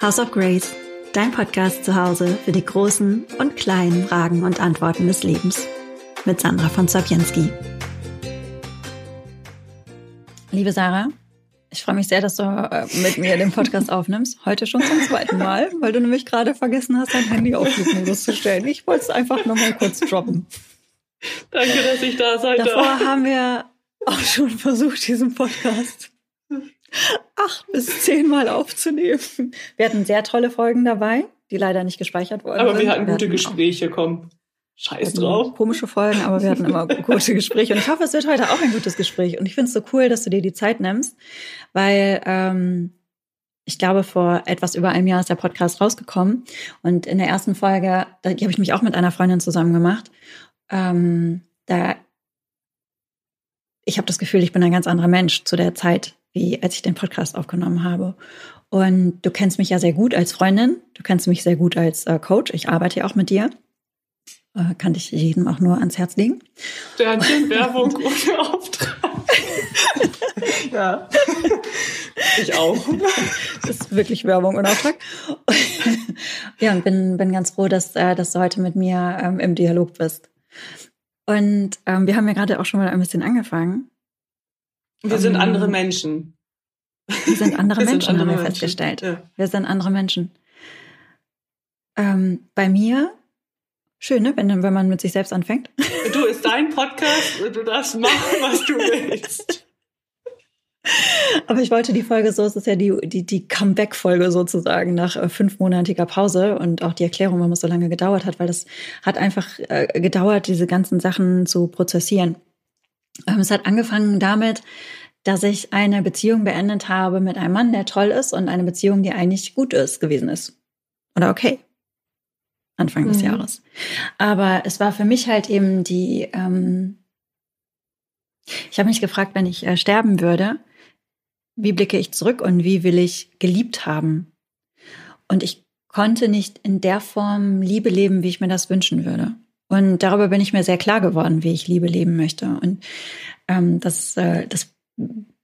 House of Grace, dein Podcast zu Hause für die großen und kleinen Fragen und Antworten des Lebens. Mit Sandra von Zapienski. Liebe Sarah, ich freue mich sehr, dass du äh, mit mir den Podcast aufnimmst. Heute schon zum zweiten Mal, weil du nämlich gerade vergessen hast, dein Handy auf Flugmodus zu stellen. Ich wollte es einfach nur mal kurz droppen. Danke, dass ich da sein Davor darf. haben wir auch schon versucht, diesen Podcast acht bis zehnmal aufzunehmen. Wir hatten sehr tolle Folgen dabei, die leider nicht gespeichert wurden. Aber wir hatten wir gute hatten Gespräche, komm. Scheiß drauf. Komische Folgen, aber wir hatten immer gute Gespräche. Und ich hoffe, es wird heute auch ein gutes Gespräch. Und ich finde es so cool, dass du dir die Zeit nimmst, weil ähm, ich glaube, vor etwas über einem Jahr ist der Podcast rausgekommen. Und in der ersten Folge, die habe ich mich auch mit einer Freundin zusammen gemacht. Ähm, da ich habe das Gefühl, ich bin ein ganz anderer Mensch zu der Zeit, wie als ich den Podcast aufgenommen habe. Und du kennst mich ja sehr gut als Freundin, du kennst mich sehr gut als äh, Coach. Ich arbeite ja auch mit dir. Äh, kann ich jedem auch nur ans Herz legen. Sternchen, Werbung ohne Auftrag. ja. Ich auch. Das ist wirklich Werbung ohne Auftrag. ja, und bin, bin ganz froh, dass, äh, dass du heute mit mir ähm, im Dialog bist. Und ähm, wir haben ja gerade auch schon mal ein bisschen angefangen. Wir sind ähm, andere Menschen. Wir sind andere wir Menschen, sind andere haben wir Menschen. festgestellt. Ja. Wir sind andere Menschen. Ähm, bei mir, schön, ne? wenn, wenn man mit sich selbst anfängt. Du, ist dein Podcast und du darfst machen, was du willst. Aber ich wollte die Folge so, es ist ja die, die, die Comeback-Folge sozusagen nach äh, fünfmonatiger Pause und auch die Erklärung, warum es so lange gedauert hat, weil das hat einfach äh, gedauert, diese ganzen Sachen zu prozessieren. Ähm, es hat angefangen damit, dass ich eine Beziehung beendet habe mit einem Mann, der toll ist und eine Beziehung, die eigentlich gut ist, gewesen ist. Oder okay. Anfang mhm. des Jahres. Aber es war für mich halt eben die, ähm, ich habe mich gefragt, wenn ich äh, sterben würde, wie blicke ich zurück und wie will ich geliebt haben? Und ich konnte nicht in der Form Liebe leben, wie ich mir das wünschen würde. Und darüber bin ich mir sehr klar geworden, wie ich Liebe leben möchte. Und ähm, das, äh, das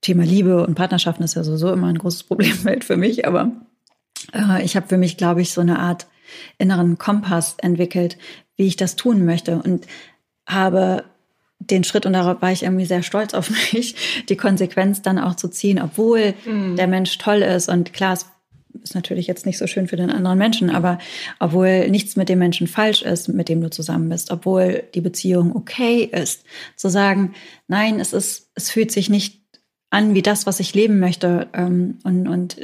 Thema Liebe und Partnerschaften ist ja sowieso immer ein großes Problemfeld für mich. Aber äh, ich habe für mich, glaube ich, so eine Art inneren Kompass entwickelt, wie ich das tun möchte. Und habe den Schritt, und darauf war ich irgendwie sehr stolz auf mich, die Konsequenz dann auch zu ziehen, obwohl mhm. der Mensch toll ist. Und klar, es ist natürlich jetzt nicht so schön für den anderen Menschen, aber obwohl nichts mit dem Menschen falsch ist, mit dem du zusammen bist, obwohl die Beziehung okay ist, zu sagen, nein, es ist, es fühlt sich nicht an wie das, was ich leben möchte ähm, und, und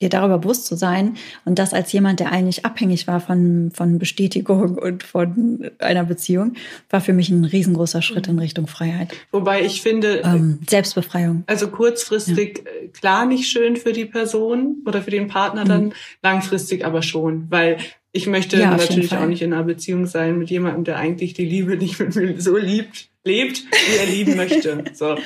dir darüber bewusst zu sein und das als jemand, der eigentlich abhängig war von, von Bestätigung und von einer Beziehung, war für mich ein riesengroßer Schritt in Richtung Freiheit. Wobei ich finde, ähm, Selbstbefreiung. Also kurzfristig ja. Äh, klar nicht schön für die Person oder für den Partner dann, mhm. langfristig aber schon, weil ich möchte ja, natürlich auch nicht in einer Beziehung sein mit jemandem, der eigentlich die Liebe nicht mit mir so liebt, lebt, wie er lieben möchte. So.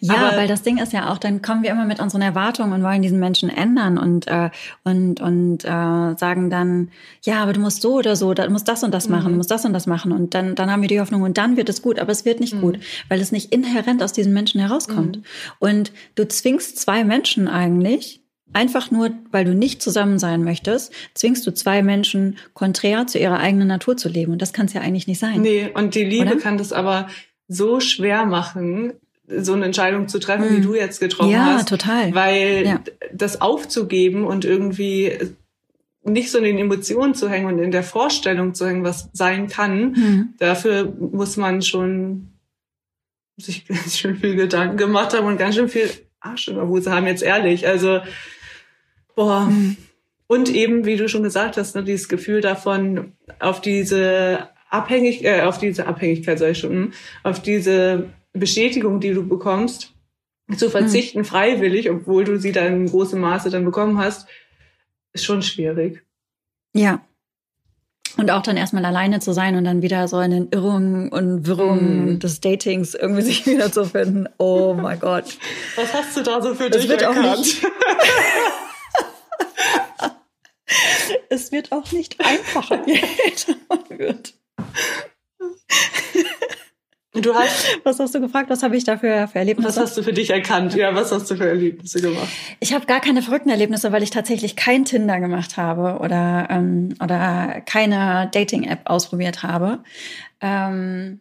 Ja, Aber weil das Ding ist ja auch, dann kommen wir immer mit unseren Erwartungen und wollen diesen Menschen ändern und äh, und und äh, sagen dann, ja, aber du musst so oder so, du musst das und das machen, mhm. du musst das und das machen und dann dann haben wir die Hoffnung und dann wird es gut, aber es wird nicht mhm. gut, weil es nicht inhärent aus diesen Menschen herauskommt. Mhm. Und du zwingst zwei Menschen eigentlich Einfach nur, weil du nicht zusammen sein möchtest, zwingst du zwei Menschen konträr zu ihrer eigenen Natur zu leben. Und das kann es ja eigentlich nicht sein. Nee, und die Liebe oder? kann das aber so schwer machen, so eine Entscheidung zu treffen, mhm. wie du jetzt getroffen ja, hast. Ja, total. Weil ja. das aufzugeben und irgendwie nicht so in den Emotionen zu hängen und in der Vorstellung zu hängen, was sein kann, mhm. dafür muss man schon sich ganz schön viel Gedanken gemacht haben und ganz schön viel Arsch in der Hose haben, jetzt ehrlich. Also, boah. Mhm. Und eben, wie du schon gesagt hast, ne, dieses Gefühl davon, auf diese Abhängig, äh, auf diese Abhängigkeit, soll ich schon, hm, auf diese Bestätigung, die du bekommst, zu hm. verzichten, mhm. freiwillig, obwohl du sie dann in großem Maße dann bekommen hast, ist schon schwierig. Ja. Und auch dann erstmal alleine zu sein und dann wieder so in den Irrungen und Wirrungen mm. des Datings irgendwie sich wieder zu finden. Oh mein Gott. Was hast du da so für das dich wird erkannt? Auch nicht es wird auch nicht einfacher, je älter man wird. Du hast, was hast du gefragt? Was habe ich da für, Erlebnisse? Was hast du für dich erkannt? Ja, was hast du für Erlebnisse gemacht? Ich habe gar keine verrückten Erlebnisse, weil ich tatsächlich kein Tinder gemacht habe oder, ähm, oder keine Dating-App ausprobiert habe. Ähm,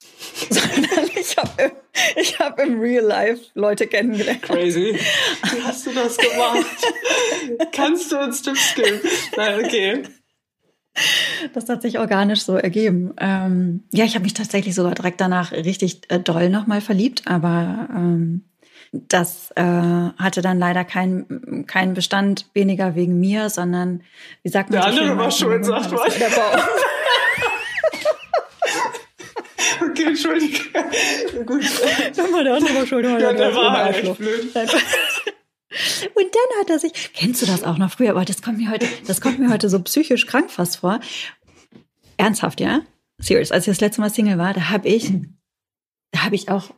sondern ich habe ich hab im Real Life Leute kennengelernt. Crazy. Wie hast du das gemacht? Kannst du uns Tipps geben? Nein, okay. Das hat sich organisch so ergeben. Ähm, ja, ich habe mich tatsächlich sogar direkt danach richtig äh, doll nochmal verliebt, aber ähm, das äh, hatte dann leider keinen keinen Bestand, weniger wegen mir, sondern wie sagt man Der so andere war schuld, sagt man. Okay, entschuldige. Gut. Der andere war schuld. Ja, der war echt blöd. Und dann hat er sich, kennst du das auch noch früher? Aber das kommt mir heute, das kommt mir heute so psychisch krank fast vor. Ernsthaft, ja? Serious. Als ich das letzte Mal Single war, da habe ich, da habe ich auch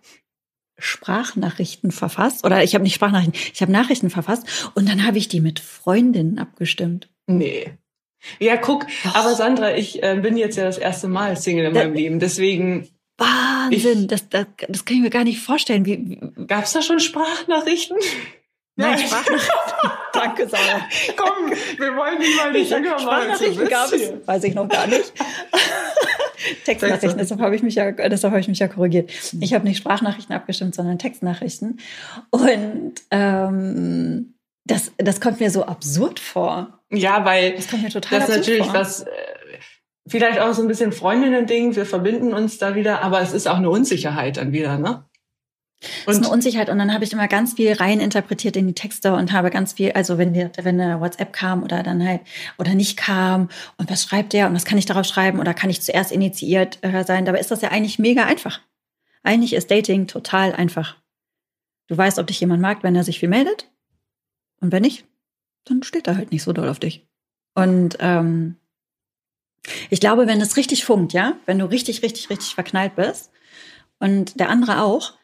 Sprachnachrichten verfasst. Oder ich habe nicht Sprachnachrichten, ich habe Nachrichten verfasst und dann habe ich die mit Freundinnen abgestimmt. Nee. Ja, guck, Doch. aber Sandra, ich äh, bin jetzt ja das erste Mal Single in meinem Leben, deswegen. Wahnsinn, ich, das, das, das kann ich mir gar nicht vorstellen. Wie, Gab's da schon Sprachnachrichten? Nein, Sprachnachrichten. Danke, Sarah. Komm, wir wollen die mal nicht länger Sprachnachrichten gab es, weiß ich noch gar nicht. Textnachrichten, deshalb habe ich mich ja, deshalb habe ich mich ja korrigiert. Ich habe nicht Sprachnachrichten abgestimmt, sondern Textnachrichten. Und ähm, das, das kommt mir so absurd vor. Ja, weil das kommt mir total das ist natürlich vor. was, äh, vielleicht auch so ein bisschen Freundinnen-Ding. Wir verbinden uns da wieder, aber es ist auch eine Unsicherheit dann wieder, ne? Und das ist eine Unsicherheit und dann habe ich immer ganz viel rein interpretiert in die Texte und habe ganz viel, also wenn wir, wenn eine WhatsApp kam oder dann halt oder nicht kam und was schreibt der und was kann ich darauf schreiben oder kann ich zuerst initiiert äh, sein? Dabei ist das ja eigentlich mega einfach. Eigentlich ist Dating total einfach. Du weißt, ob dich jemand mag, wenn er sich viel meldet und wenn nicht, dann steht er halt nicht so doll auf dich. Und ähm, ich glaube, wenn es richtig funkt, ja, wenn du richtig, richtig, richtig verknallt bist und der andere auch,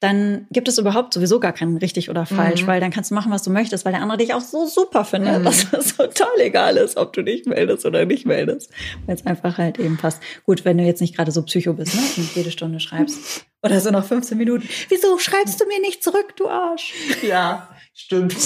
dann gibt es überhaupt sowieso gar kein richtig oder falsch, mhm. weil dann kannst du machen, was du möchtest, weil der andere dich auch so super findet, mhm. dass es total egal ist, ob du dich meldest oder nicht meldest, weil es einfach halt eben passt. Gut, wenn du jetzt nicht gerade so psycho bist, ne, und jede Stunde schreibst oder so nach 15 Minuten. Wieso schreibst du mir nicht zurück, du Arsch? Ja. Stimmt.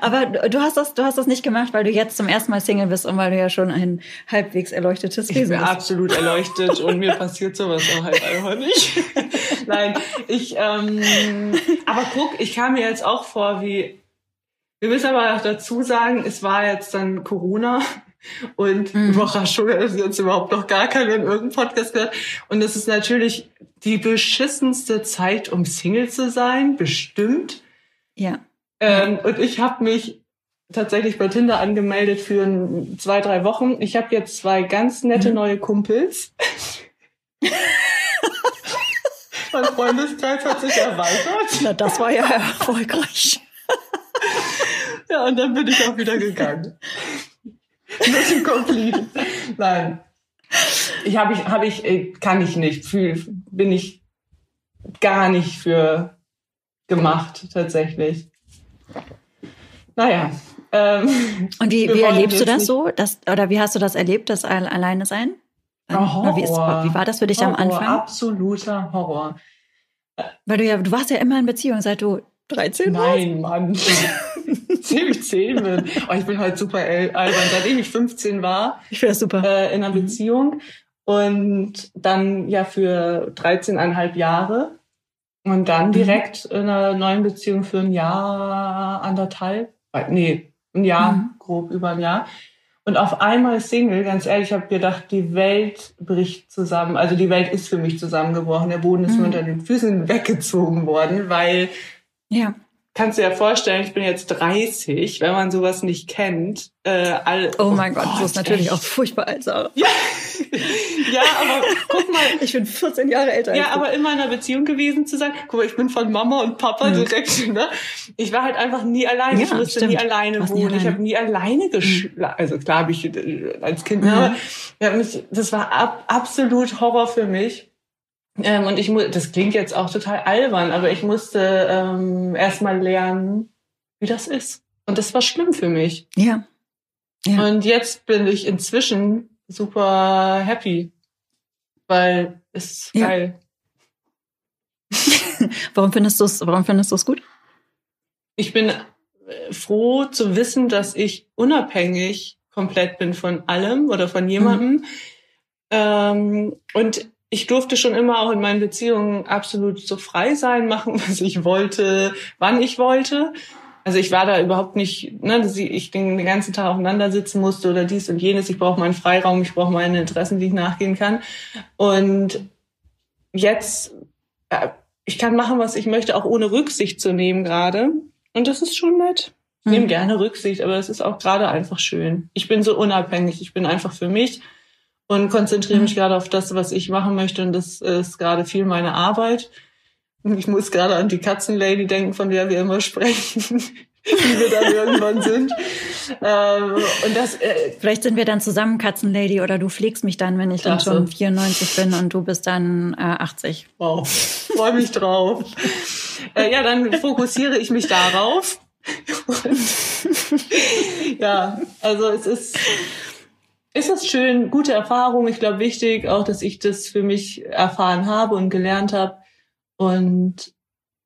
Aber du hast das, du hast das nicht gemacht, weil du jetzt zum ersten Mal Single bist und weil du ja schon ein halbwegs erleuchtetes Wesen bist. Ich bin absolut erleuchtet und mir passiert sowas auch halt einfach nicht. Nein, ich, ähm, aber guck, ich kam mir jetzt auch vor wie, wir müssen aber auch dazu sagen, es war jetzt dann Corona und mhm. Überraschung, dass jetzt überhaupt noch gar keiner in irgendeinem Podcast gehört. Und es ist natürlich die beschissenste Zeit, um Single zu sein, bestimmt. Ja. Ähm, und ich habe mich tatsächlich bei Tinder angemeldet für ein, zwei, drei Wochen. Ich habe jetzt zwei ganz nette mhm. neue Kumpels. mein Freundeskreis hat sich erweitert. Na, das war ja erfolgreich. ja, und dann bin ich auch wieder gegangen. Mission complete. Nein. Ich habe ich, habe ich, äh, kann ich nicht. Fühl, bin ich gar nicht für gemacht, tatsächlich. Naja. Ähm, Und wie, wie erlebst du das so? Das, oder wie hast du das erlebt, das Alleine sein? Oh, Horror. Wie, ist, wie, war das für dich Horror, am Anfang? Absoluter Horror. Weil du ja, du warst ja immer in Beziehung, seit du 13 warst. Nein, Mann. Ziemlich 10 bin. Oh, ich bin halt super albern. Seitdem ich 15 war. Ich finde das super. Äh, in einer mhm. Beziehung. Und dann ja für 13,5 Jahre. Und dann mhm. direkt in einer neuen Beziehung für ein Jahr, anderthalb, äh, nee, ein Jahr, mhm. grob über ein Jahr. Und auf einmal Single, ganz ehrlich, ich habe gedacht, die Welt bricht zusammen. Also die Welt ist für mich zusammengebrochen. Der Boden ist mhm. mir unter den Füßen weggezogen worden, weil ja kannst du dir ja vorstellen, ich bin jetzt 30, wenn man sowas nicht kennt. Äh, all, oh mein oh Gott, Gott, das ist natürlich echt. auch furchtbar alt, Sarah. Ja. ja, aber guck mal. Ich bin 14 Jahre älter. Ja, aber immer in einer Beziehung gewesen zu sein. Guck mal, ich bin von Mama und Papa mhm. direkt, ne? Ich war halt einfach nie alleine. Ja, ich musste stimmt. nie alleine wohnen. Ich habe nie alleine geschlafen. Mhm. Also klar habe ich äh, als Kind, mhm. aber ja, mich, das war ab, absolut Horror für mich. Ähm, und ich muss, das klingt jetzt auch total albern, aber ich musste ähm, erstmal lernen, wie das ist. Und das war schlimm für mich. Ja. ja. Und jetzt bin ich inzwischen super happy, weil ist geil. warum findest du es, warum findest du es gut? Ich bin äh, froh zu wissen, dass ich unabhängig komplett bin von allem oder von jemandem. Mhm. Ähm, und ich durfte schon immer auch in meinen Beziehungen absolut so frei sein, machen, was ich wollte, wann ich wollte. Also ich war da überhaupt nicht, ne, dass ich den ganzen Tag aufeinander sitzen musste oder dies und jenes. Ich brauche meinen Freiraum, ich brauche meine Interessen, die ich nachgehen kann. Und jetzt, äh, ich kann machen, was ich möchte, auch ohne Rücksicht zu nehmen gerade. Und das ist schon nett. Ich mhm. nehme gerne Rücksicht, aber es ist auch gerade einfach schön. Ich bin so unabhängig, ich bin einfach für mich und konzentriere mich mhm. gerade auf das, was ich machen möchte. Und das ist gerade viel meine Arbeit. Ich muss gerade an die Katzenlady denken, von der wir immer sprechen, wie wir dann irgendwann sind. Ähm, und das, äh, Vielleicht sind wir dann zusammen Katzenlady oder du pflegst mich dann, wenn ich klasse. dann schon 94 bin und du bist dann äh, 80. Wow, freue mich drauf. äh, ja, dann fokussiere ich mich darauf. Und, ja, also es ist ist das schön, gute Erfahrung. Ich glaube, wichtig auch, dass ich das für mich erfahren habe und gelernt habe. Und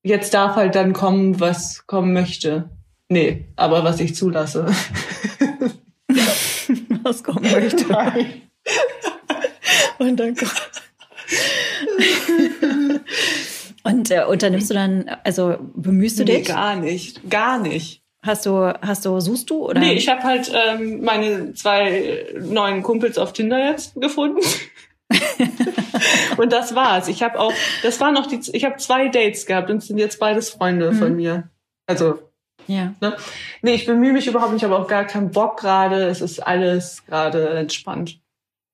jetzt darf halt dann kommen, was kommen möchte. Nee, aber was ich zulasse. was kommen möchte. Nein. Und dann kommt. Und äh, unternimmst du dann, also bemühst du nee, dich? Gar nicht, gar nicht. Hast du, hast du, suchst du oder? Nee, ich habe halt ähm, meine zwei neuen Kumpels auf Tinder jetzt gefunden. und das war's. Ich habe auch, das waren noch die, ich habe zwei Dates gehabt und sind jetzt beides Freunde mhm. von mir. Also ja. Ne? Nee, ich bemühe mich überhaupt nicht, ich habe auch gar keinen Bock gerade. Es ist alles gerade entspannt.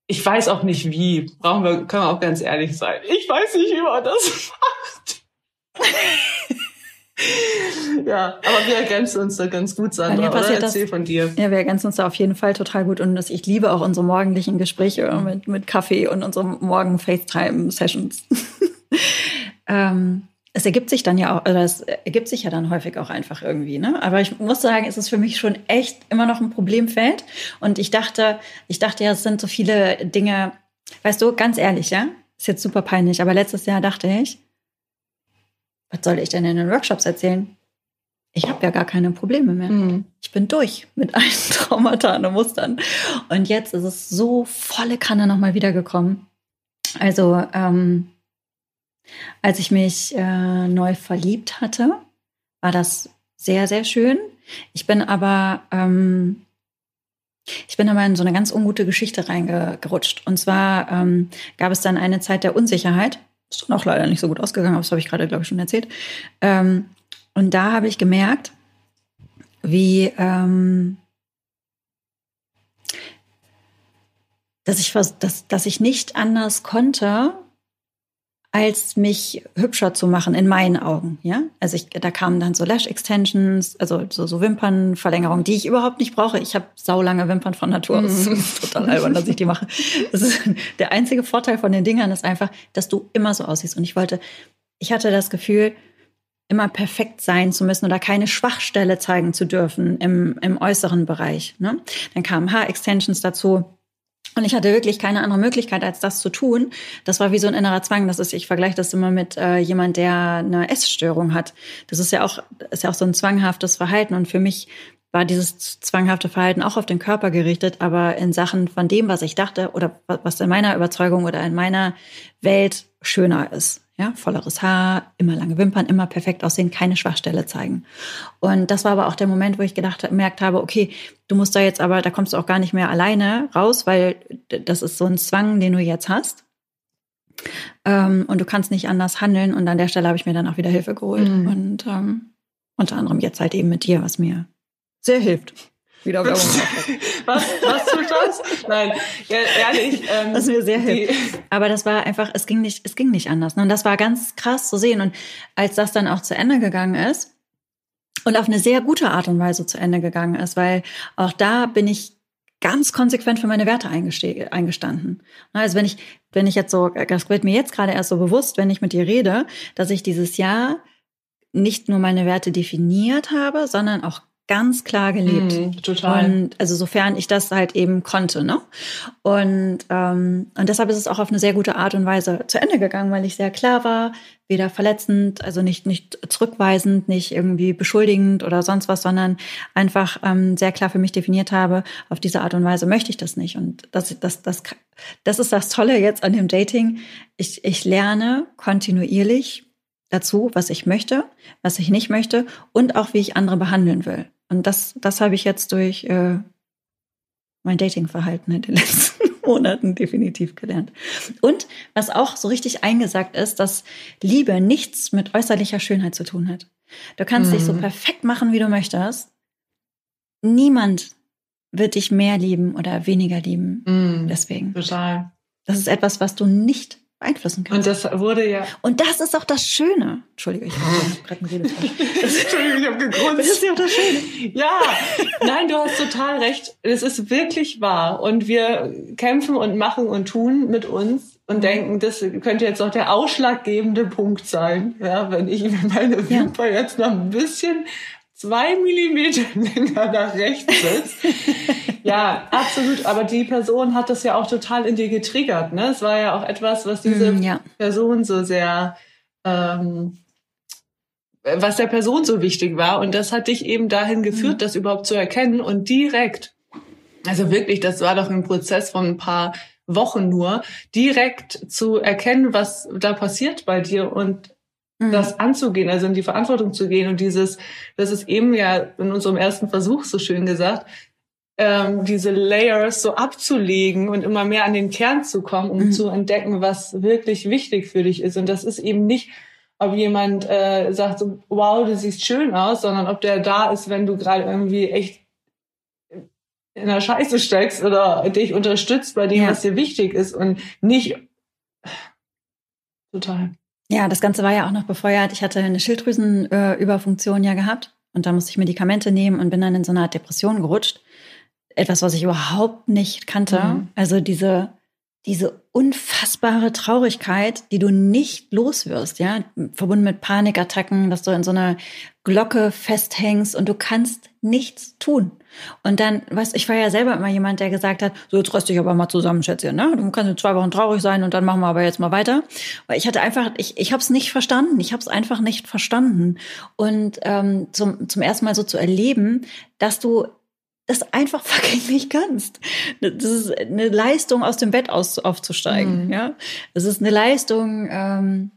Ich weiß auch nicht wie. Brauchen wir, können wir auch ganz ehrlich sein. Ich weiß nicht, wie man das macht. ja, aber wir ergänzen uns da ganz gut, Sandra. Oder? Erzähl das, von dir. Ja, wir ergänzen uns da auf jeden Fall total gut. Und ich liebe auch unsere morgendlichen Gespräche mit, mit Kaffee und unsere morgen FaceTime-Sessions. ähm, es ergibt sich dann ja auch, oder es ergibt sich ja dann häufig auch einfach irgendwie, ne? Aber ich muss sagen, es ist für mich schon echt immer noch ein Problemfeld. Und ich dachte, ich dachte ja, es sind so viele Dinge, weißt du, ganz ehrlich, ja? Ist jetzt super peinlich, aber letztes Jahr dachte ich, was soll ich denn in den Workshops erzählen? Ich habe ja gar keine Probleme mehr. Mhm. Ich bin durch mit allen Traumata und Mustern. Und jetzt ist es so volle Kanne nochmal wiedergekommen. Also, ähm, als ich mich äh, neu verliebt hatte, war das sehr, sehr schön. Ich bin aber, ähm, ich bin aber in so eine ganz ungute Geschichte reingerutscht. Und zwar ähm, gab es dann eine Zeit der Unsicherheit. Ist dann auch leider nicht so gut ausgegangen, aber das habe ich gerade, glaube ich, schon erzählt. Ähm, und da habe ich gemerkt, wie ähm, dass ich dass, dass ich nicht anders konnte, als mich hübscher zu machen in meinen Augen, ja? Also ich, da kamen dann so Lash Extensions, also so, so Wimpernverlängerungen, die ich überhaupt nicht brauche. Ich habe saulange Wimpern von Natur aus. Das ist total albern, dass ich die mache. Das ist, der einzige Vorteil von den Dingern ist einfach, dass du immer so aussiehst. Und ich wollte, ich hatte das Gefühl, immer perfekt sein zu müssen oder keine Schwachstelle zeigen zu dürfen im, im äußeren Bereich. Ne? Dann kamen Haar-Extensions dazu und ich hatte wirklich keine andere Möglichkeit, als das zu tun. Das war wie so ein innerer Zwang. Das ist, ich vergleiche das immer mit äh, jemand, der eine Essstörung hat. Das ist ja auch, ist ja auch so ein zwanghaftes Verhalten. Und für mich war dieses zwanghafte Verhalten auch auf den Körper gerichtet, aber in Sachen von dem, was ich dachte oder was in meiner Überzeugung oder in meiner Welt schöner ist. Ja, volleres Haar, immer lange Wimpern, immer perfekt aussehen, keine Schwachstelle zeigen. Und das war aber auch der Moment, wo ich gedacht, gemerkt habe, okay, du musst da jetzt aber, da kommst du auch gar nicht mehr alleine raus, weil das ist so ein Zwang, den du jetzt hast. Ähm, und du kannst nicht anders handeln. Und an der Stelle habe ich mir dann auch wieder Hilfe geholt. Mhm. Und ähm, unter anderem jetzt halt eben mit dir, was mir sehr hilft. Wieder Werbung. was, was tut das? Nein, ja, ehrlich. Ähm, das ist mir sehr hilft. Aber das war einfach, es ging nicht, es ging nicht anders. Ne? Und das war ganz krass zu sehen. Und als das dann auch zu Ende gegangen ist und auf eine sehr gute Art und Weise zu Ende gegangen ist, weil auch da bin ich ganz konsequent für meine Werte eingestanden. Also wenn ich, wenn ich jetzt so, das wird mir jetzt gerade erst so bewusst, wenn ich mit dir rede, dass ich dieses Jahr nicht nur meine Werte definiert habe, sondern auch ganz klar gelebt. Mm, total. Und also sofern ich das halt eben konnte, ne? Und, ähm, und deshalb ist es auch auf eine sehr gute Art und Weise zu Ende gegangen, weil ich sehr klar war, weder verletzend, also nicht, nicht zurückweisend, nicht irgendwie beschuldigend oder sonst was, sondern einfach ähm, sehr klar für mich definiert habe, auf diese Art und Weise möchte ich das nicht. Und das, das, das, das ist das Tolle jetzt an dem Dating. Ich, ich lerne kontinuierlich dazu, was ich möchte, was ich nicht möchte und auch wie ich andere behandeln will. Und das, das habe ich jetzt durch äh, mein Datingverhalten in den letzten Monaten definitiv gelernt. Und was auch so richtig eingesagt ist, dass Liebe nichts mit äußerlicher Schönheit zu tun hat. Du kannst mhm. dich so mhm. perfekt machen, wie du möchtest. Niemand wird dich mehr lieben oder weniger lieben. Mhm. Deswegen. Total. Das ist etwas, was du nicht beeinflussen kannst. Und das wurde ja. Und das ist auch das Schöne. Entschuldige, ich habe gerade einen Redefall. Entschuldigung, ich habe gegrunzt. Das ist ja auch das Schöne. Ja, nein, du hast total recht. Es ist wirklich wahr. Und wir kämpfen und machen und tun mit uns und denken, das könnte jetzt noch der ausschlaggebende Punkt sein. Ja, wenn ich meine Wimper ja. jetzt noch ein bisschen zwei Millimeter länger nach rechts sitzt. ja, absolut. Aber die Person hat das ja auch total in dir getriggert. Ne? Es war ja auch etwas, was diese mm, ja. Person so sehr, ähm, was der Person so wichtig war. Und das hat dich eben dahin geführt, mm. das überhaupt zu erkennen und direkt, also wirklich, das war doch ein Prozess von ein paar Wochen nur, direkt zu erkennen, was da passiert bei dir und mhm. das anzugehen, also in die Verantwortung zu gehen und dieses, das ist eben ja in unserem ersten Versuch so schön gesagt, ähm, diese Layers so abzulegen und immer mehr an den Kern zu kommen, um mhm. zu entdecken, was wirklich wichtig für dich ist. Und das ist eben nicht, ob jemand äh, sagt, so, wow, du siehst schön aus, sondern ob der da ist, wenn du gerade irgendwie echt in der Scheiße steckst oder dich unterstützt bei dem, ja. was dir wichtig ist und nicht total. Ja, das Ganze war ja auch noch befeuert. Ich hatte eine Schilddrüsenüberfunktion ja gehabt und da musste ich Medikamente nehmen und bin dann in so eine Art Depression gerutscht. Etwas, was ich überhaupt nicht kannte. Mhm. Also diese, diese unfassbare Traurigkeit, die du nicht loswirst, ja, verbunden mit Panikattacken, dass du in so einer Glocke festhängst und du kannst nichts tun. Und dann, weißt ich war ja selber immer jemand, der gesagt hat, so jetzt röst dich aber mal zusammen, Schätzchen, ne? Du kannst jetzt zwei Wochen traurig sein und dann machen wir aber jetzt mal weiter. Weil ich hatte einfach, ich, ich habe es nicht verstanden. Ich habe es einfach nicht verstanden. Und ähm, zum, zum ersten Mal so zu erleben, dass du das einfach fucking nicht kannst. Das ist eine Leistung, aus dem Bett aus, aufzusteigen. Mhm. Ja, es ist eine Leistung, ähm,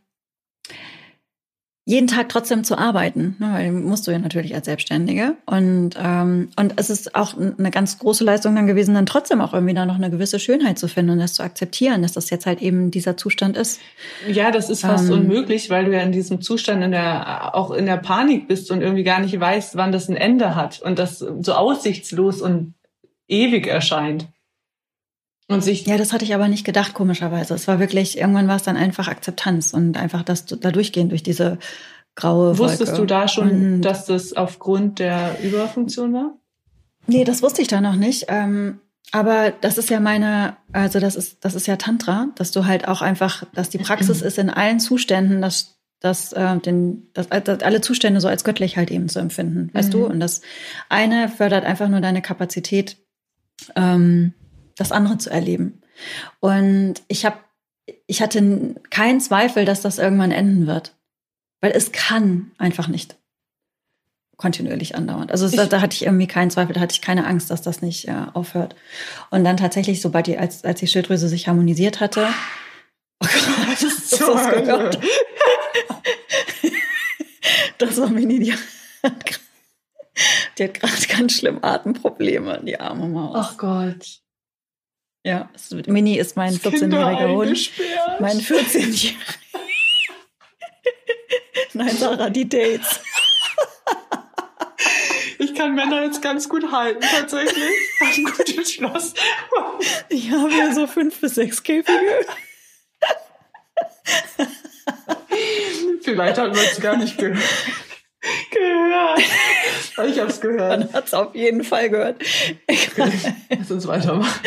jeden Tag trotzdem zu arbeiten, ne, weil musst du ja natürlich als Selbstständige. Und, ähm, und es ist auch eine ganz große Leistung dann gewesen, dann trotzdem auch irgendwie da noch eine gewisse Schönheit zu finden und das zu akzeptieren, dass das jetzt halt eben dieser Zustand ist. Ja, das ist fast ähm, unmöglich, weil du ja in diesem Zustand in der, auch in der Panik bist und irgendwie gar nicht weißt, wann das ein Ende hat und das so aussichtslos und ewig erscheint. Und sich ja, das hatte ich aber nicht gedacht, komischerweise. Es war wirklich, irgendwann war es dann einfach Akzeptanz und einfach das da durchgehen durch diese graue Wusstest Wolke. du da schon, und, dass das aufgrund der Überfunktion war? Nee, das wusste ich da noch nicht. Ähm, aber das ist ja meine, also das ist, das ist ja Tantra, dass du halt auch einfach, dass die Praxis ist in allen Zuständen, dass, dass, äh, den, dass, dass alle Zustände so als göttlich halt eben zu empfinden, weißt mhm. du? Und das eine fördert einfach nur deine Kapazität, ähm, das andere zu erleben. Und ich habe, ich hatte keinen Zweifel, dass das irgendwann enden wird, weil es kann einfach nicht kontinuierlich andauern. Also da, da, hatte ich irgendwie keinen Zweifel, da hatte ich keine Angst, dass das nicht äh, aufhört. Und dann tatsächlich, sobald die, als, als die Schilddrüse sich harmonisiert hatte, oh Gott, das ist so das gehört. das war Mini, die hat, die hat gerade ganz schlimm Atemprobleme, die arme Maus. Ach Gott. Ja, Mini ist mein 14-jähriger Hund. Mein 14-jähriger. Nein, Sarah, die Dates. Ich kann Männer jetzt ganz gut halten, tatsächlich. Ein gutes Schloss. Ich habe ja so fünf bis sechs Käfige. Vielleicht hat man es gar nicht gehört. gehört. Ich habe es gehört. Man hat es auf jeden Fall gehört. Lass uns weitermachen.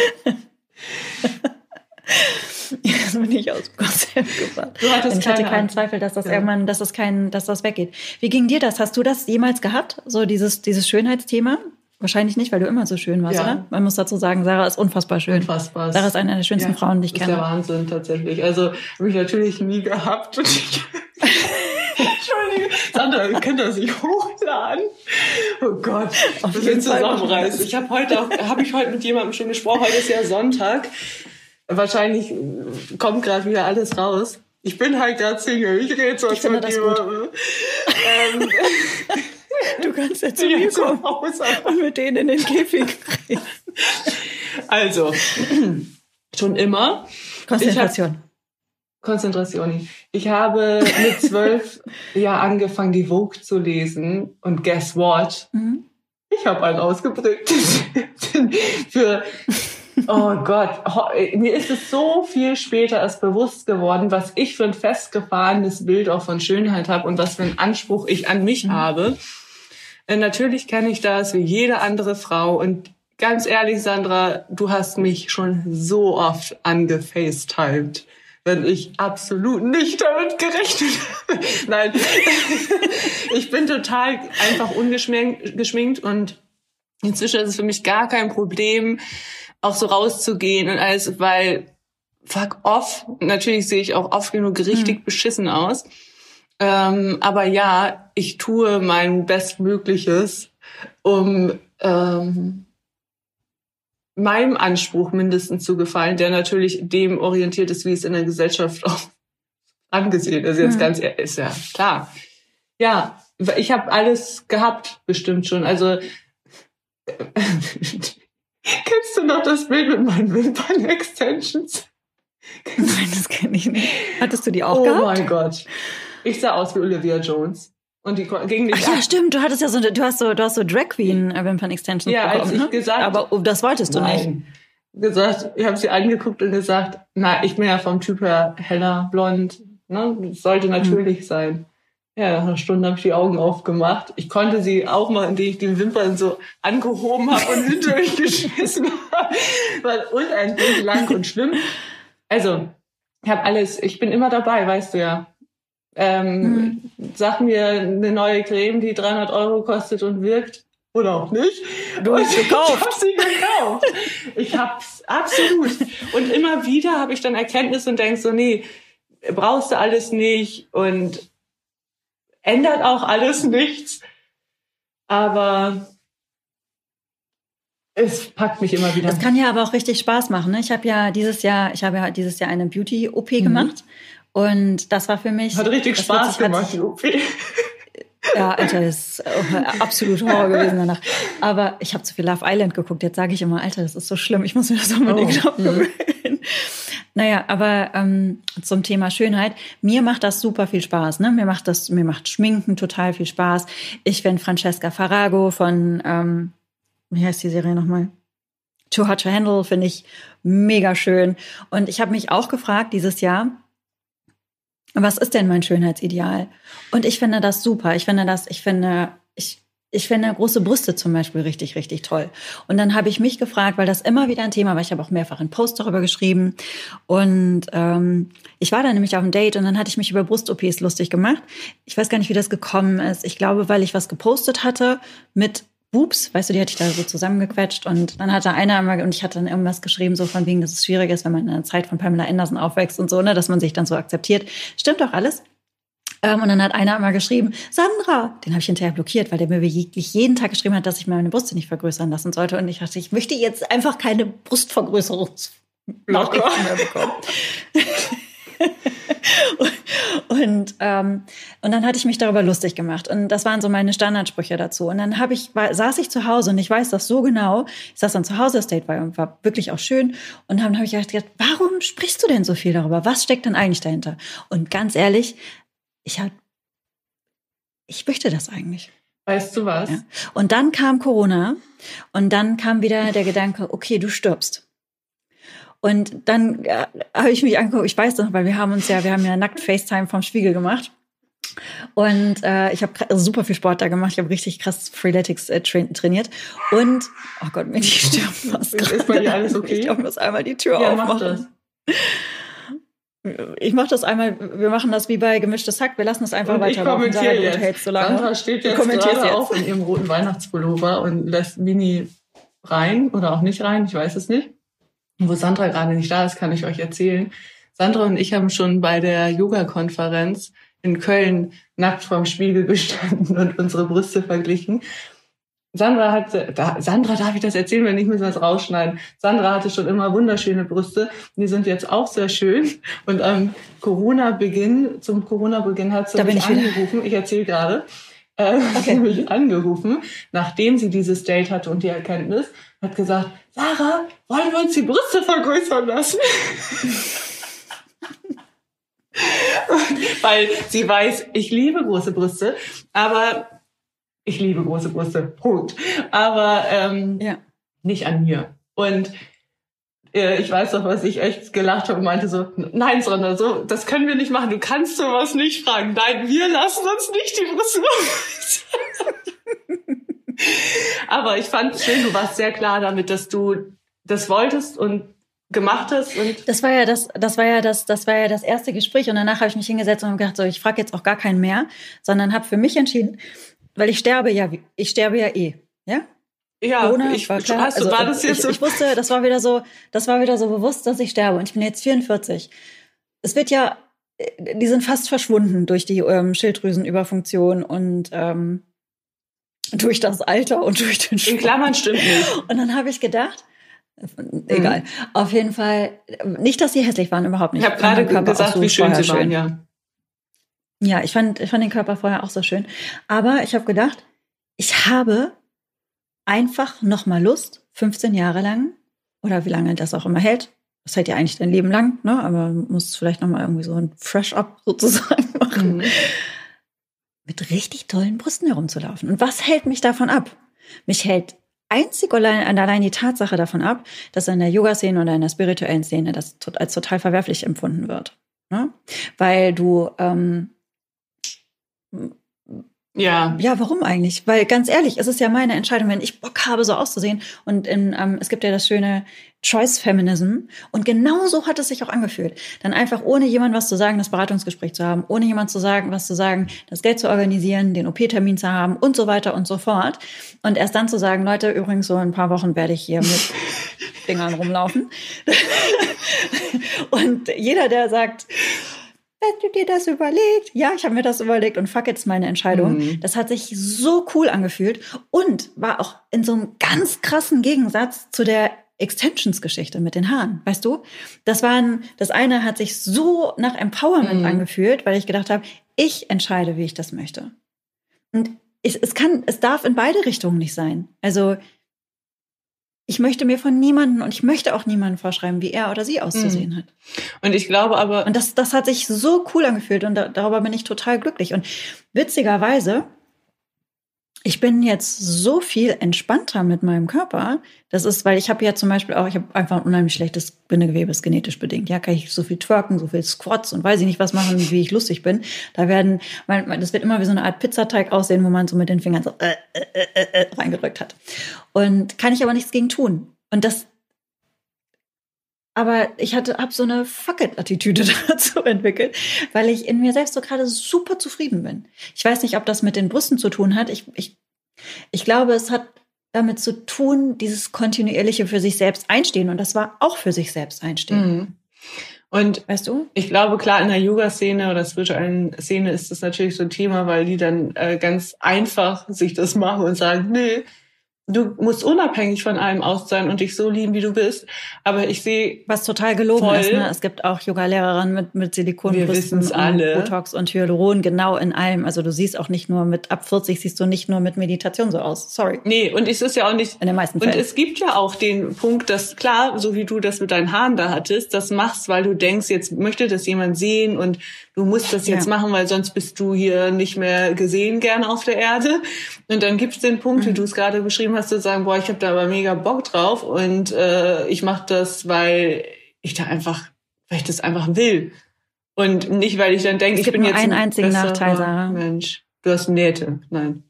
Das bin ich aus dem Konzept gebracht. Du hattest ich hatte keine keinen. Zweifel, dass das Ja. irgendwann, dass das kein, dass das weggeht. Wie ging dir das? Hast du das jemals gehabt? So dieses, dieses Schönheitsthema? Wahrscheinlich nicht, weil du immer so schön warst, Ja. oder? Man muss dazu sagen, Sarah ist unfassbar schön. Unfassbar. Sarah ist eine der schönsten Ja, Frauen, die ich ist der kenne. Wahnsinn tatsächlich. Also habe ich natürlich nie gehabt. Entschuldige, Sandra, ihr könnt das nicht hochladen. Oh Gott, Auf sind Fall zusammenreißen. Ich habe heute auch, habe ich heute mit jemandem schon gesprochen. Heute ist ja Sonntag. Wahrscheinlich äh, kommt gerade wieder alles raus. Ich bin halt gerade Single. Ich rede so Ich finde das. Ähm, Du kannst jetzt zu mir kommen und mit denen in den Käfig reden. Also, schon immer. Konzentration. Konzentration. Ich habe mit zwölf ja angefangen, die Vogue zu lesen. Und guess what? Mhm. Ich habe einen ausgeprägt für. Oh Gott, mir ist es so viel später erst bewusst geworden, was ich für ein festgefahrenes Bild auch von Schönheit habe und was für einen Anspruch ich an mich habe. Äh, Natürlich kenne ich das wie jede andere Frau und ganz ehrlich, Sandra, du hast mich schon so oft angefacetimed, wenn ich absolut nicht damit gerechnet habe. Nein, ich bin total einfach ungeschminkt geschminkt und inzwischen ist es für mich gar kein Problem, auch so rauszugehen und alles, weil fuck off. Natürlich sehe ich auch oft genug richtig beschissen aus. Ähm, aber ja, ich tue mein Bestmögliches, um ähm, meinem Anspruch mindestens zu gefallen, der natürlich dem orientiert ist, wie es in der Gesellschaft auch angesehen ist. Jetzt Mhm. ganz ehrlich, ist ja klar. Ja, ich habe alles gehabt, bestimmt schon. Also kennst du noch das Bild mit meinen Wimpern-Extensions? Nein, das kenne ich nicht. Hattest du die auch oh gehabt? mein Gott. Ich sah aus wie Olivia Jones. Und die ko- ging Ach nicht ja, stimmt. Du hattest ja so, du hast so, du hast so Drag Queen äh, Wimpern Extensions Ja, bekommen, ich ne? gesagt- Aber oh, das wolltest du nicht. Nein. Gesagt, ich habe sie angeguckt und gesagt, na, ich bin ja vom Typ her heller, blond, ne? Das sollte natürlich Hm. sein. Ja, nach einer Stunde habe ich die Augen aufgemacht. Ich konnte sie auch mal, indem ich die Wimpern so angehoben habe und hinter mich geschmissen habe. War unendlich lang und schlimm. Also, ich habe alles, ich bin immer dabei, weißt du ja. Ähm, Sag mir eine neue Creme, die 300 Euro kostet und wirkt. Oder auch nicht. Du hast Und gekauft. Ich habe sie gekauft. Ich hab's absolut. Und immer wieder habe ich dann Erkenntnis und denk so, nee, brauchst du alles nicht und ändert auch alles nichts. Aber es packt mich immer wieder. Das kann ja aber auch richtig Spaß machen. Ne? Ich habe ja dieses Jahr, ich habe ja dieses Jahr eine Beauty-OP Mhm. gemacht. Und das war für mich. Hat richtig Spaß gemacht, die OP. Ja, Alter, das ist äh, absolut Horror gewesen danach. Aber ich habe zu viel Love Island geguckt. Jetzt sage ich immer, Alter, das ist so schlimm. Ich muss mir das unbedingt Oh, abgewöhnen. Naja, aber ähm, zum Thema Schönheit, mir macht das super viel Spaß. Ne? Mir macht das, mir macht Schminken total viel Spaß. Ich bin Francesca Farago von, ähm, wie heißt die Serie nochmal? Too Hot to Handle finde ich mega schön. Und ich habe mich auch gefragt dieses Jahr, was ist denn mein Schönheitsideal? Und ich finde das super. Ich finde das, ich finde, ich, finde große Brüste zum Beispiel richtig, richtig toll. Und dann habe ich mich gefragt, weil das immer wieder ein Thema war, ich habe auch mehrfach einen Post darüber geschrieben. Und ähm, ich war da nämlich auf einem Date und dann hatte ich mich über Brust-OPs lustig gemacht. Ich weiß gar nicht, wie das gekommen ist. Ich glaube, weil ich was gepostet hatte mit Boobs, weißt du, die hatte ich da so zusammengequetscht und dann hatte einer einmal, und ich hatte dann irgendwas geschrieben, so von wegen, dass es schwierig ist, wenn man in einer Zeit von Pamela Anderson aufwächst und so, ne, dass man sich dann so akzeptiert. Stimmt doch alles. Ähm, und dann hat einer einmal geschrieben, Sandra, den habe ich hinterher blockiert, weil der mir wirklich jeden Tag geschrieben hat, dass ich meine Brüste nicht vergrößern lassen sollte. Und ich dachte, ich möchte jetzt einfach keine Brustvergrößerungsnachrichten mehr bekommen. und, ähm, und dann hatte ich mich darüber lustig gemacht. Und das waren so meine Standardsprüche dazu. Und dann habe ich, war, saß ich zu Hause und ich weiß das so genau. Ich saß dann zu Hause, das Date war, war wirklich auch schön. Und dann habe ich gedacht, warum sprichst du denn so viel darüber? Was steckt denn eigentlich dahinter? Und ganz ehrlich, ich habe, ich möchte das eigentlich. Weißt du was? Ja. Und dann kam Corona und dann kam wieder der Gedanke, okay, du stirbst. Und dann äh, habe ich mich angeguckt, ich weiß noch, weil wir haben uns ja, wir haben ja nackt FaceTime vom Spiegel gemacht. Und äh, ich habe super viel Sport da gemacht. Ich habe richtig krass Freeletics äh, tra trainiert. Und, oh Gott, mir die Stirn fast Ist bei dir alles okay? Ich muss einmal die Tür Ja, mach aufmachen. das. Ich mache das einmal, wir machen das wie bei gemischtes Hack, wir lassen es einfach weiter. Ich kommentiere jetzt. Hältst so lange. Sandra steht jetzt gerade auch in ihrem roten Weihnachtspullover und lässt Mini rein oder auch nicht rein, ich weiß es nicht. Und wo Sandra gerade nicht da ist, kann ich euch erzählen. Sandra und ich haben schon bei der Yoga-Konferenz in Köln nackt vorm Spiegel gestanden und unsere Brüste verglichen. Sandra hat, da, Sandra, darf ich das erzählen, wenn nicht, müssen wir es rausschneiden. Sandra hatte schon immer wunderschöne Brüste. Die sind jetzt auch sehr schön. Und am Corona-Beginn, zum Corona-Beginn hat sie mich angerufen. Wieder. Ich erzähle gerade. Äh, okay. mich angerufen, nachdem sie dieses Date hatte und die Erkenntnis, hat gesagt, Sarah, wollen wir uns die Brüste vergrößern lassen? Weil sie weiß, ich liebe große Brüste, aber ich liebe große Brüste, Punkt. Aber ähm, ja. nicht an mir. Und äh, ich weiß noch, was ich echt gelacht habe und meinte so, nein, Sandra, so, das können wir nicht machen. Du kannst sowas nicht fragen. Nein, wir lassen uns nicht die Brüste Aber ich fand es schön, du warst sehr klar damit, dass du das wolltest und gemacht hast und das war ja das das war ja das das war ja das erste Gespräch und danach habe ich mich hingesetzt und gedacht so ich frage jetzt auch gar keinen mehr sondern habe für mich entschieden weil ich sterbe ja, ich sterbe ja eh, ja? Ja, Corona, ich war klar. Hast, also, war das jetzt ich, so? ich wusste, das war wieder so, das war wieder so bewusst, dass ich sterbe. Und ich bin jetzt 44. Es wird ja, die sind fast verschwunden durch die ähm, Schilddrüsenüberfunktion und ähm, durch das Alter und durch den Sport. In Klammern stimmt nicht. Und dann habe ich gedacht, egal. Mhm. Auf jeden Fall, nicht, dass sie hässlich waren, überhaupt nicht. Ich habe gerade gesagt, wie schön sie waren, ja. Ja, ich fand, ich fand den Körper vorher auch so schön. Aber ich habe gedacht, ich habe einfach noch mal Lust, 15 Jahre lang oder wie lange das auch immer hält. Das hält ja eigentlich dein Leben lang, ne? Aber muss vielleicht noch mal irgendwie so ein Fresh-up sozusagen machen. Mhm. Mit richtig tollen Brüsten herumzulaufen. Und was hält mich davon ab? Mich hält einzig allein, allein die Tatsache davon ab, dass in der Yoga-Szene oder in der spirituellen Szene das als total verwerflich empfunden wird. Ne? Weil du ähm, ja. Ja, warum eigentlich? Weil ganz ehrlich, es ist ja meine Entscheidung, wenn ich Bock habe, so auszusehen. Und in, ähm, es gibt ja das schöne Choice Feminism. Und genau so hat es sich auch angefühlt. Dann einfach ohne jemand was zu sagen, das Beratungsgespräch zu haben, ohne jemand zu sagen, was zu sagen, das Geld zu organisieren, den OP-Termin zu haben und so weiter und so fort. Und erst dann zu sagen, Leute, übrigens so in ein paar Wochen werde ich hier mit Dingern rumlaufen. und jeder, der sagt, hast du dir das überlegt? Ja, ich habe mir das überlegt und fuck, jetzt meine Entscheidung. Mhm. Das hat sich so cool angefühlt und war auch in so einem ganz krassen Gegensatz zu der Extensions-Geschichte mit den Haaren, weißt du? Das waren, das eine hat sich so nach Empowerment mhm. angefühlt, weil ich gedacht habe, ich entscheide, wie ich das möchte. Und es, es kann, es darf in beide Richtungen nicht sein. Also ich möchte mir von niemandem und ich möchte auch niemandem vorschreiben, wie er oder sie auszusehen mhm. hat. Und ich glaube aber. Und das, das hat sich so cool angefühlt und da, darüber bin ich total glücklich. Und witzigerweise ich bin jetzt so viel entspannter mit meinem Körper. Das ist, weil ich habe ja zum Beispiel auch, ich habe einfach ein unheimlich schlechtes Bindegewebe, ist genetisch bedingt. Ja, kann ich so viel twerken, so viel Squats und weiß ich nicht was machen, wie ich lustig bin. Da werden, das wird immer wie so eine Art Pizzateig aussehen, wo man so mit den Fingern so äh, äh, äh, äh, reingedrückt hat. Und kann ich aber nichts gegen tun. Und das, aber ich hatte, habe so eine Fuck it-Attitüde dazu entwickelt, weil ich in mir selbst so gerade super zufrieden bin. Ich weiß nicht, ob das mit den Brüsten zu tun hat. Ich, ich, ich glaube, es hat damit zu tun, dieses kontinuierliche für sich selbst einstehen. Und das war auch für sich selbst einstehen. Mhm. Und weißt du? Ich glaube, klar, in der Yoga-Szene oder spirituellen Szene ist das natürlich so ein Thema, weil die dann äh, ganz einfach sich das machen und sagen, nee, du musst unabhängig von allem aus sein und dich so lieben, wie du bist. Aber ich sehe was total gelogen voll, ist. Ne? Es gibt auch Yoga-Lehrerinnen mit mit Silikonbrüsten und alle. Botox und Hyaluron genau in allem. Also du siehst auch nicht nur mit ab 40 siehst du nicht nur mit Meditation so aus. Sorry. Nee, und es ist ja auch nicht in den meisten Fällen. Und es gibt ja auch den Punkt, dass klar, so wie du das mit deinen Haaren da hattest, das machst, weil du denkst, jetzt möchte das jemand sehen und du musst das jetzt ja. machen, weil sonst bist du hier nicht mehr gesehen gern auf der Erde. Und dann gibt's den Punkt, mhm. wie du es gerade beschrieben hast, zu sagen, boah, ich habe da aber mega Bock drauf und äh, ich mache das, weil ich da einfach, weil ich das einfach will. Und nicht, weil ich dann denke, ich bin nur jetzt einen einzigen Nachteil, Sarah. Mensch, du hast Nähte. Nein.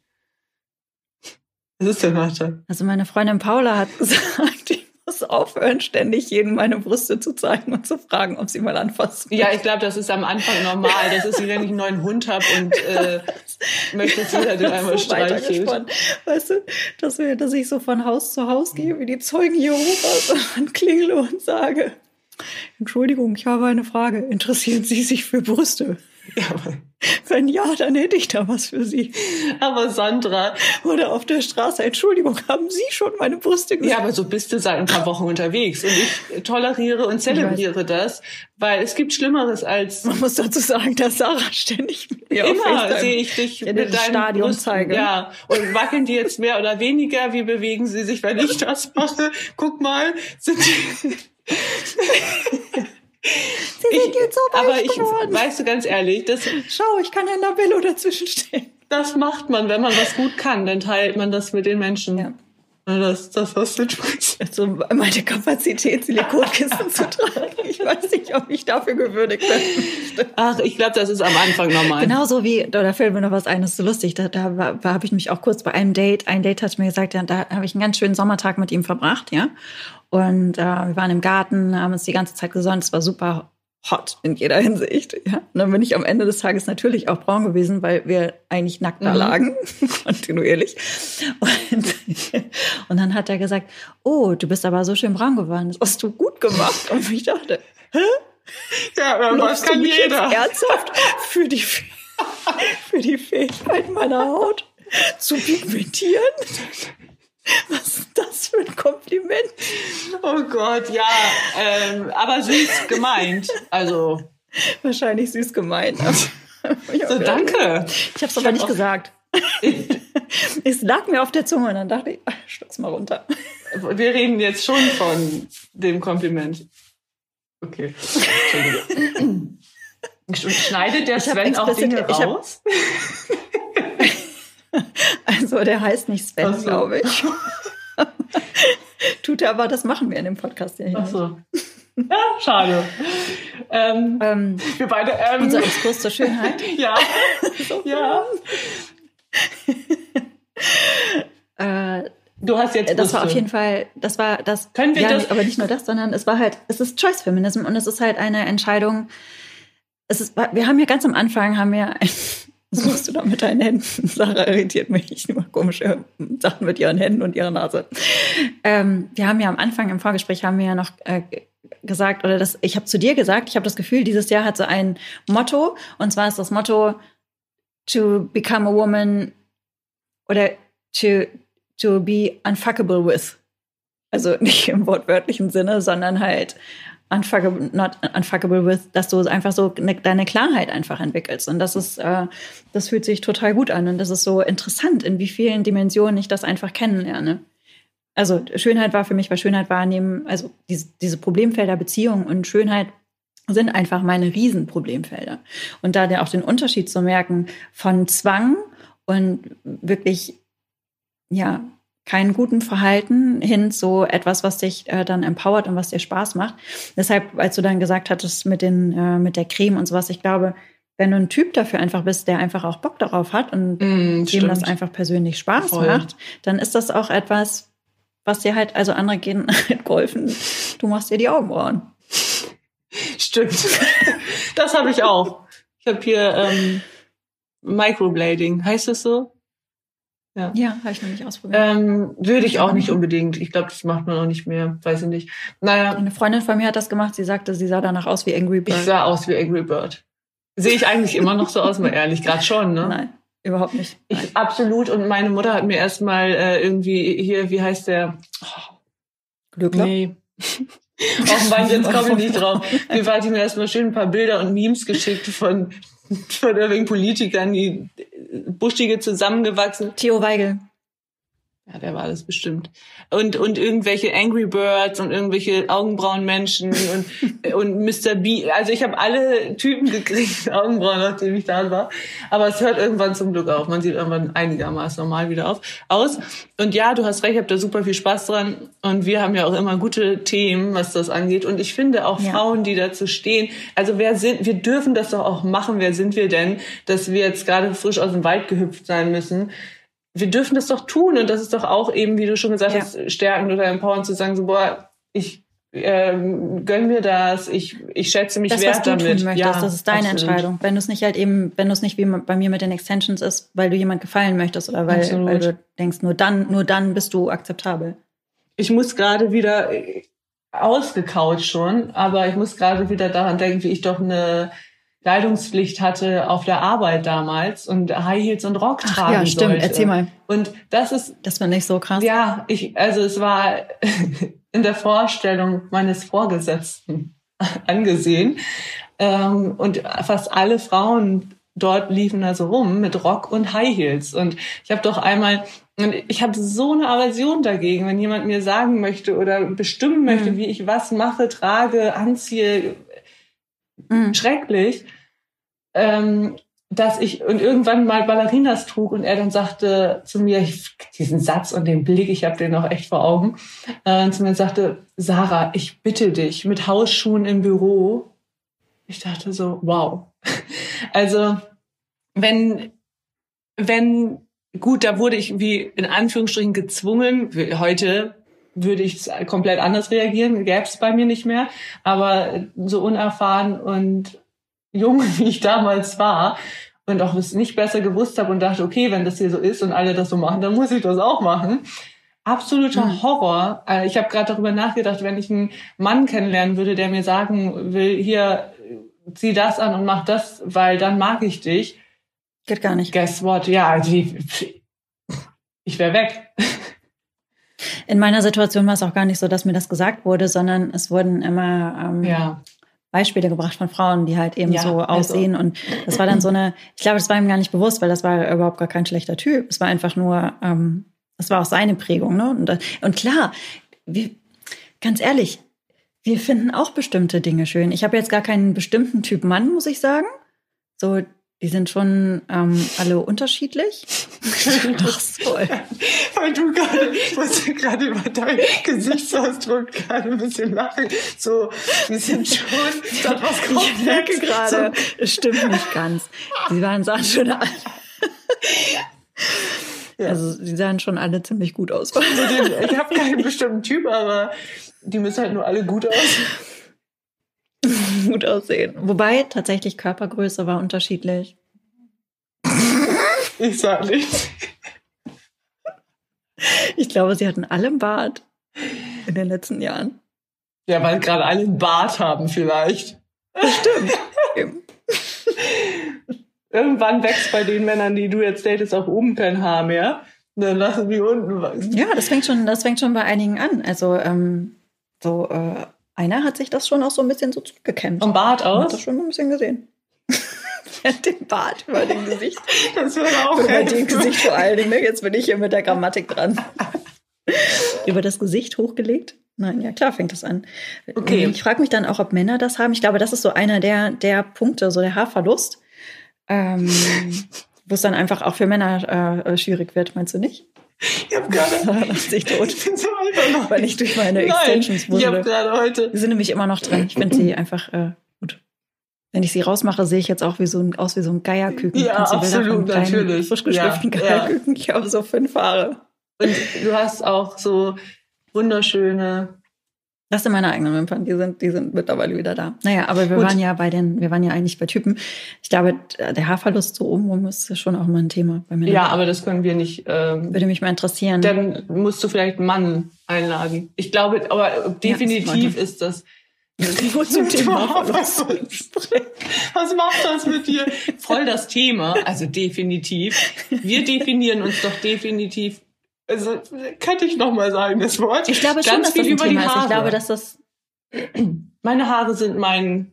Was ist der Nachteil? Also meine Freundin Paula hat gesagt, aufhören, ständig jedem meine Brüste zu zeigen und zu fragen, ob sie mal anfassen. Ja, ich glaube, das ist am Anfang normal. Das ist wie wenn ich einen neuen Hund habe und äh, möchte dass jeder den einmal so streichelt. Weißt du, dass, wir, dass ich so von Haus zu Haus gehe, wie die Zeugen Jehovas und klingle und sage, Entschuldigung, ich habe eine Frage. Interessieren Sie sich für Brüste? Ja, wenn ja, dann hätte ich da was für Sie. Aber Sandra. Oder auf der Straße, Entschuldigung, haben Sie schon meine Brüste gesehen? Ja, aber so bist du seit ein paar Wochen unterwegs. Und ich toleriere und zelebriere das, weil es gibt Schlimmeres als. Man muss dazu sagen, dass Sarah ständig mit mir Immer sehe ich dich in mit deinem Stadion Brüsten. zeige. Ja. Und wackeln die jetzt mehr oder weniger? Wie bewegen sie sich, wenn ich das mache? Guck mal, sind die. Sie sind ich, jetzt so Aber ich, geworden. weißt du ganz ehrlich, das. Schau, ich kann ja Labello dazwischen stehen. Das macht man, wenn man was gut kann, dann teilt man das mit den Menschen. Ja. Das, das was du tust. Also meine Kapazität, Silikonkissen zu tragen. Ich weiß nicht, ob ich dafür gewürdigt bin. Ach, ich glaube, das ist am Anfang normal. Genauso wie, da fällt mir noch was ein, das ist so lustig. Da, da, da habe ich mich auch kurz bei einem Date, ein Date hat mir gesagt, ja, da habe ich einen ganz schönen Sommertag mit ihm verbracht, ja. Und äh, wir waren im Garten, haben uns die ganze Zeit gesonnt. Es war super hot in jeder Hinsicht. Ja. Und dann bin ich am Ende des Tages natürlich auch braun gewesen, weil wir eigentlich nackt da mhm. lagen, kontinuierlich. Und, und dann hat er gesagt, oh, du bist aber so schön braun geworden. Das hast du gut gemacht. Und ich dachte, hä? Ja, aber was kann jeder. ernsthaft für die, für die Fähigkeit meiner Haut zu pigmentieren? Was ist das für ein Kompliment? Oh Gott, ja, ähm, aber süß gemeint. Also wahrscheinlich süß gemeint. so, danke. Ich habe es aber nicht gesagt. es lag mir auf der Zunge und dann dachte ich, schluck's mal runter. Wir reden jetzt schon von dem Kompliment. Okay. Entschuldige. Schneidet der Sven auch Dinge raus? Also der heißt nicht Sven, so. glaube ich. Tut er aber, das machen wir in dem Podcast ja hier. Ach so. Ja, schade. Ähm, ähm, wir beide. Ähm, unser Exkurs zur Schönheit. ja. ja. äh, du hast jetzt. Das war auf jeden Fall. Das war das. Können wir ja, das? Aber nicht nur das, sondern es war halt. Es ist Choice Feminism und es ist halt eine Entscheidung. Es ist. Wir haben ja ganz am Anfang haben wir ein, was machst du da mit deinen Händen? Sarah irritiert mich immer komische Sachen mit ihren Händen und ihrer Nase. Ähm, wir haben ja am Anfang im Vorgespräch haben wir ja noch äh, gesagt, oder das, ich habe zu dir gesagt, ich habe das Gefühl, dieses Jahr hat so ein Motto, und zwar ist das Motto to become a woman oder to, to be unfuckable with. Also nicht im wortwörtlichen Sinne, sondern halt unfuckable, not unfuckable with, dass du einfach so ne, deine Klarheit einfach entwickelst. Und das ist, äh, das fühlt sich total gut an. Und das ist so interessant, in wie vielen Dimensionen ich das einfach kennenlerne. Also Schönheit war für mich, weil Schönheit wahrnehmen, also diese, diese Problemfelder Beziehung und Schönheit sind einfach meine Riesenproblemfelder. Und da auch den Unterschied zu merken von Zwang und wirklich, ja, keinen guten Verhalten hin zu etwas, was dich äh, dann empowert und was dir Spaß macht. Deshalb, als du dann gesagt hattest mit den äh, mit der Creme und sowas, ich glaube, wenn du ein Typ dafür einfach bist, der einfach auch Bock darauf hat und mm, dem das einfach persönlich Spaß Voll. macht, dann ist das auch etwas, was dir halt, also andere gehen halt golfen, du machst dir die Augenbrauen. Stimmt. Das habe ich auch. Ich habe hier ähm, Microblading, heißt das so? Ja, ja habe ich noch nicht ausprobiert. Ähm, würde ich auch nicht unbedingt. Ich glaube, das macht man auch nicht mehr. Weiß ich nicht. Naja. Eine Freundin von mir hat das gemacht. Sie sagte, sie sah danach aus wie Angry Bird. Ich sah aus wie Angry Bird. Sehe ich eigentlich immer noch so aus, mal ehrlich. Gerade schon, ne? Nein, überhaupt nicht. Ich, absolut. Und meine Mutter hat mir erstmal äh, irgendwie hier, wie heißt der? Oh, Glückler? Nee. Offenbar, jetzt komme ich nicht drauf. Mir hat mir erstmal schön ein paar Bilder und Memes geschickt von von irgendwelchen Politikern, die buschige zusammengewachsen. Theo Weigel. Ja, der war das bestimmt. Und, und irgendwelche Angry Birds und irgendwelche Augenbrauenmenschen und, und Mr. B. Also ich habe alle Typen gekriegt, Augenbrauen, nachdem ich da war. Aber es hört irgendwann zum Glück auf. Man sieht irgendwann einigermaßen normal wieder auf, aus. Und ja, du hast recht, ich habe da super viel Spaß dran. Und wir haben ja auch immer gute Themen, was das angeht. Und ich finde auch ja. Frauen, die dazu stehen. Also wer sind, wir dürfen das doch auch machen. Wer sind wir denn, dass wir jetzt gerade frisch aus dem Wald gehüpft sein müssen? Wir dürfen das doch tun und das ist doch auch eben, wie du schon gesagt ja. hast, stärkend oder empowernd zu sagen, so, boah, ich ähm, gönn mir das, ich, ich schätze mich das, wert was du damit. Tun möchtest, ja, das ist deine absolut. Entscheidung. Wenn du es nicht halt eben, wenn du es nicht wie bei mir mit den Extensions ist, weil du jemand gefallen möchtest oder weil, Absolut. weil du denkst, nur dann, nur dann bist du akzeptabel. Ich muss gerade wieder äh, ausgekaut schon, aber ich muss gerade wieder daran denken, wie ich doch eine Kleidungspflicht hatte auf der Arbeit damals und High Heels und Rock tragen ja, stimmt. sollte. Erzähl mal. Und das ist Das war nicht so krass. Ja, ich, also es war in der Vorstellung meines Vorgesetzten angesehen. Ähm, und fast alle Frauen dort liefen da so rum mit Rock und High Heels. Und ich habe doch einmal, und ich habe so eine Aversion dagegen, wenn jemand mir sagen möchte oder bestimmen möchte, Mhm. wie ich was mache, trage, anziehe, Mhm. schrecklich, ähm, dass ich und irgendwann mal Ballerinas trug und er dann sagte zu mir, ich, diesen Satz und den Blick, ich habe den noch echt vor Augen, äh, zu mir sagte, Sarah, ich bitte dich, mit Hausschuhen im Büro. Ich dachte so, wow. Also wenn, wenn, gut, da wurde ich wie in Anführungsstrichen gezwungen, heute würde ich komplett anders reagieren, gäbe es bei mir nicht mehr. Aber so unerfahren und jung, wie ich damals war und auch es nicht besser gewusst habe und dachte, okay, wenn das hier so ist und alle das so machen, dann muss ich das auch machen. Absoluter Mhm. Horror. Äh, Ich habe gerade darüber nachgedacht, wenn ich einen Mann kennenlernen würde, der mir sagen will, hier, zieh das an und mach das, weil dann mag ich dich. Geht gar nicht. Guess what? Ja, die, ich wäre weg. In meiner Situation war es auch gar nicht so, dass mir das gesagt wurde, sondern es wurden immer ähm, Ja. Beispiele gebracht von Frauen, die halt eben Ja, so also- aussehen. Und das war dann so eine, ich glaube, das war ihm gar nicht bewusst, weil das war überhaupt gar kein schlechter Typ. Es war einfach nur, ähm, das war auch seine Prägung. Ne? Und, und klar, wir, ganz ehrlich, wir finden auch bestimmte Dinge schön. Ich habe jetzt gar keinen bestimmten Typ Mann, muss ich sagen. So, die sind schon ähm, alle unterschiedlich. Ach so. Weil du gerade, ich musste gerade über deinen Gesichtsausdruck gerade ein bisschen lachen. So, wir sind schon, das was Ich merke gerade, es stimmt nicht ganz. Sie waren sahen schon alle. Ja. Also sie sahen schon alle ziemlich gut aus. Ich habe keinen bestimmten Typ, aber die müssen halt nur alle gut aussehen. Gut aussehen. Wobei tatsächlich Körpergröße war unterschiedlich. Ich sag nichts. Ich glaube, sie hatten alle einen Bart in den letzten Jahren. Ja, weil gerade alle einen Bart haben vielleicht. Eben. Irgendwann wächst bei den Männern, die du jetzt datest, auch oben kein Haar mehr. Und dann lassen die unten wachsen. Ja, das fängt schon, das fängt schon bei einigen an. Also ähm, so äh, einer hat sich das schon auch so ein bisschen so zurückgekämmt. Vom Bart Man hat das aus? schon ein bisschen gesehen. Den Bart über dem Gesicht. Das würde auch Über dem. Gesicht vor allen Dingen. Jetzt bin ich hier mit der Grammatik dran. Über das Gesicht hochgelegt? Nein, ja klar fängt das an. Okay. Ich frage mich dann auch, ob Männer das haben. Ich glaube, das ist so einer der, der Punkte, so der Haarverlust, ähm, wo es dann einfach auch für Männer äh, schwierig wird, meinst du nicht? Ich hab gerade. Tot. Ich bin so einfach noch. Weil ich durch meine Nein, Extensions Ich habe gerade heute. Die sind nämlich immer noch drin. Ich finde sie einfach äh, gut. Wenn ich sie rausmache, sehe ich jetzt auch wie so ein, aus wie so ein Geierküken. Ja, absolut, natürlich. Frisch geschliffenen Ja, ja. Geierküken. Ich habe so fünf Haare. Und du hast auch so wunderschöne. Das sind meine eigenen Wimpern, die sind, die sind mittlerweile wieder da. Naja, aber wir Gut. waren ja bei den, wir waren ja eigentlich bei Typen. Ich glaube, der Haarverlust so obenrum ist schon auch mal ein Thema bei mir. Ja, aber das können wir nicht. Ähm, Würde mich mal interessieren. dann musst du vielleicht einen Mann einladen. Ich glaube, aber definitiv Ja, ist das. Nur zum Thema Haarverlust. was macht das mit dir? Voll das Thema. Also definitiv. Wir definieren uns doch definitiv. Also könnte ich noch mal sagen das Wort. Ich glaube schon, Ganz dass viel das über die Thema ist. Ich Haare. glaube, dass das Meine Haare sind mein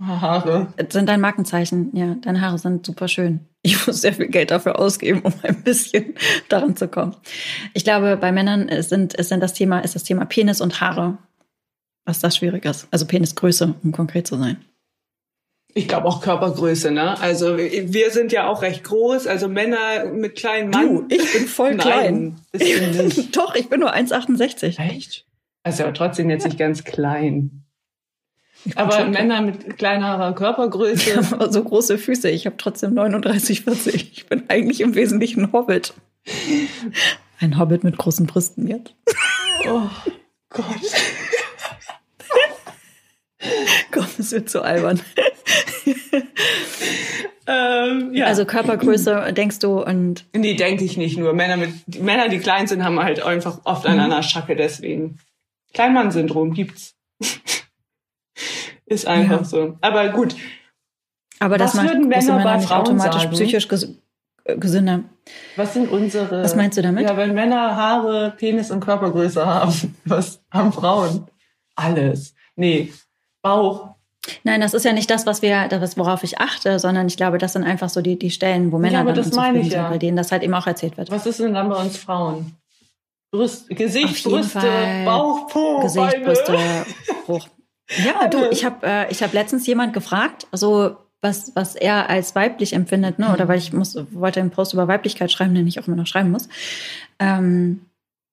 Haare. sind dein Markenzeichen. Ja, deine Haare sind super schön. Ich muss sehr viel Geld dafür ausgeben, um ein bisschen daran zu kommen. Ich glaube, bei Männern sind, ist dann das Thema, ist das Thema Penis und Haare, was das schwierig ist. Also Penisgröße, um konkret zu sein. Ich glaube auch Körpergröße, ne? Also wir sind ja auch recht groß, also Männer mit kleinen Mann. ich bin voll Nein, du nicht. Doch, ich bin nur 1,68. Echt? Also aber trotzdem jetzt nicht ganz klein. Aber klein. Männer mit kleinerer Körpergröße. aber so große Füße. Ich habe trotzdem 39, 40. Ich bin eigentlich im Wesentlichen ein Hobbit. Ein Hobbit mit großen Brüsten jetzt. Oh. Gott. Komm, es wird zu albern. ähm, ja. Also Körpergröße denkst du und. Nee, denke ich nicht nur. Männer, mit, die Männer, die klein sind, haben halt einfach oft einen an der Schacke deswegen. Kleinmann-Syndrom gibt's. Ist einfach ja. so. Aber gut. Aber das macht würden Männer bei nicht automatisch sagen? psychisch ges äh, gesünder. Was sind unsere. Was meinst du damit? Ja, wenn Männer Haare, Penis und Körpergröße haben, was haben Frauen? Alles. Nee. Bauch. Nein, das ist ja nicht das, was wir, das, worauf ich achte, sondern ich glaube, das sind einfach so die, die Stellen, wo Männer aber dann das meine ich ja. bei denen das halt eben auch erzählt wird. Was ist denn dann bei uns Frauen? Brüst, Auf Gesicht, Brüste, Fall Bauch, Po, Gesicht, Beine. Brüste, hoch. Ja, du, ich habe äh, ich hab letztens jemand gefragt, also was, was er als weiblich empfindet, ne? Oder weil ich muss, wollte einen Post über Weiblichkeit schreiben, den ich auch immer noch schreiben muss. Ähm,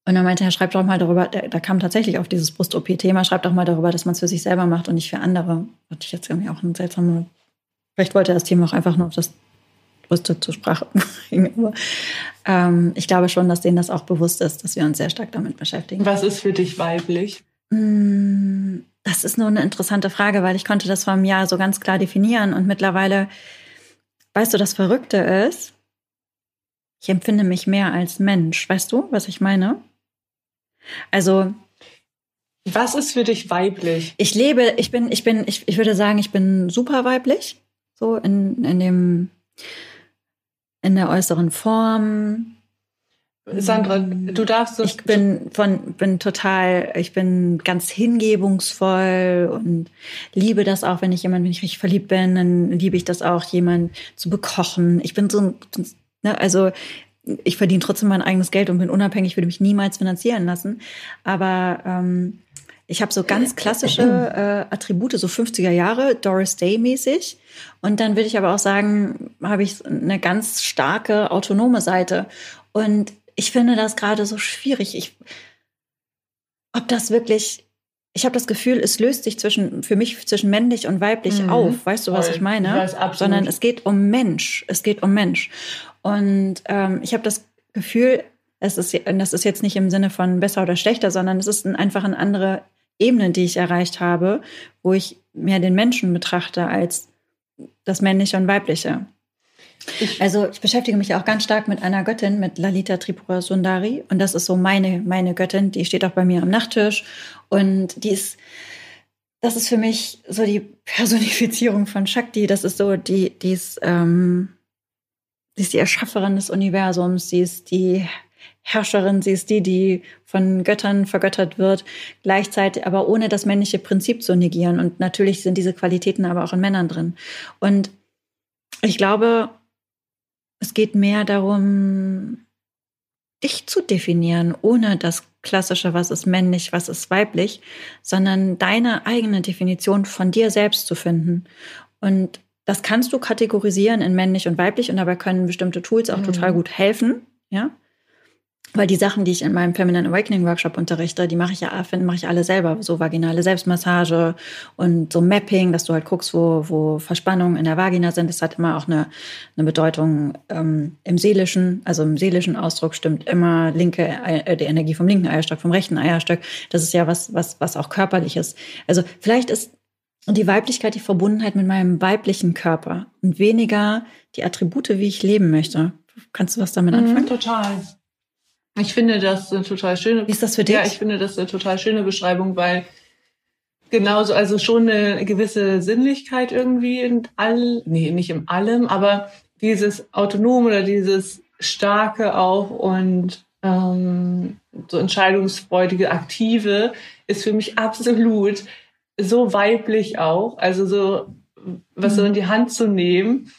und dann meinte er, schreib doch mal darüber, da, da kam tatsächlich auf dieses Brust-OP-Thema, schreib doch mal darüber, dass man es für sich selber macht und nicht für andere. Hatte ich jetzt irgendwie auch eine seltsame. Vielleicht wollte er das Thema auch einfach nur auf das Brüste zur Sprache bringen. Aber ähm, ich glaube schon, dass denen das auch bewusst ist, dass wir uns sehr stark damit beschäftigen. Was ist für dich weiblich? Mm, Das ist nur eine interessante Frage, weil ich konnte das vor einem Jahr so ganz klar definieren und mittlerweile, weißt du, das Verrückte ist, ich empfinde mich mehr als Mensch. Weißt du, was ich meine? Also Was ist für dich weiblich? ich lebe, ich bin, ich bin, ich, ich würde sagen, ich bin super weiblich, so in, in dem, in der äußeren Form, Sandra, du darfst das. Ich bin von bin total, ich bin ganz hingebungsvoll und liebe das auch, wenn ich jemand, wenn ich richtig verliebt bin, dann liebe ich das auch, jemand zu bekochen. Ich bin so, ein- ne, also ich verdiene trotzdem mein eigenes Geld und bin unabhängig, würde mich niemals finanzieren lassen. Aber ähm, ich habe so ganz klassische äh, Attribute, so 50er Jahre, Doris Day mäßig. Und dann würde ich aber auch sagen, habe ich eine ganz starke autonome Seite. Und ich finde das gerade so schwierig. Ich, ob das wirklich, ich habe das Gefühl, es löst sich zwischen, für mich zwischen männlich und weiblich Mhm. auf. Weißt du, was Voll. ich meine? Sondern es geht um Mensch. Es geht um Mensch. Und ähm, ich habe das Gefühl, es ist, das ist jetzt nicht im Sinne von besser oder schlechter, sondern es ist ein, einfach eine andere Ebene, die ich erreicht habe, wo ich mehr den Menschen betrachte als das Männliche und Weibliche. Ich- Also ich beschäftige mich auch ganz stark mit einer Göttin, mit Lalita Tripura Sundari. Und das ist so meine, meine Göttin, die steht auch bei mir am Nachttisch. Und die ist, das ist für mich so die Personifizierung von Shakti. Das ist so die, die ist, ähm, sie ist die Erschafferin des Universums, sie ist die Herrscherin, sie ist die, die von Göttern vergöttert wird, gleichzeitig aber ohne das männliche Prinzip zu negieren. Und natürlich sind diese Qualitäten aber auch in Männern drin. Und ich glaube, es geht mehr darum, dich zu definieren, ohne das klassische, was ist männlich, was ist weiblich, sondern deine eigene Definition von dir selbst zu finden. Und das kannst du kategorisieren in männlich und weiblich und dabei können bestimmte Tools auch Mhm. total gut helfen, ja. Weil die Sachen, die ich in meinem Feminine Awakening Workshop unterrichte, die mache ich ja mache ich alle selber. So vaginale Selbstmassage und so Mapping, dass du halt guckst, wo, wo Verspannungen in der Vagina sind. Das hat immer auch eine, eine Bedeutung ähm, im seelischen, also im seelischen Ausdruck stimmt immer linke, äh, die Energie vom linken Eierstock, vom rechten Eierstock. Das ist ja was, was, was auch körperlich ist. Also vielleicht ist die Weiblichkeit die Verbundenheit mit meinem weiblichen Körper und weniger die Attribute, wie ich leben möchte. Kannst du was damit anfangen? Mhm, total. Ich finde das eine total schöne. Wie ist das für dich? Ja, ich finde das eine total schöne Beschreibung, weil genauso, also schon eine gewisse Sinnlichkeit irgendwie in all, nee, nicht in allem, aber dieses Autonom oder dieses Starke auch und ähm, so entscheidungsfreudige, aktive ist für mich absolut so weiblich auch. Also so, was so in die Hand zu nehmen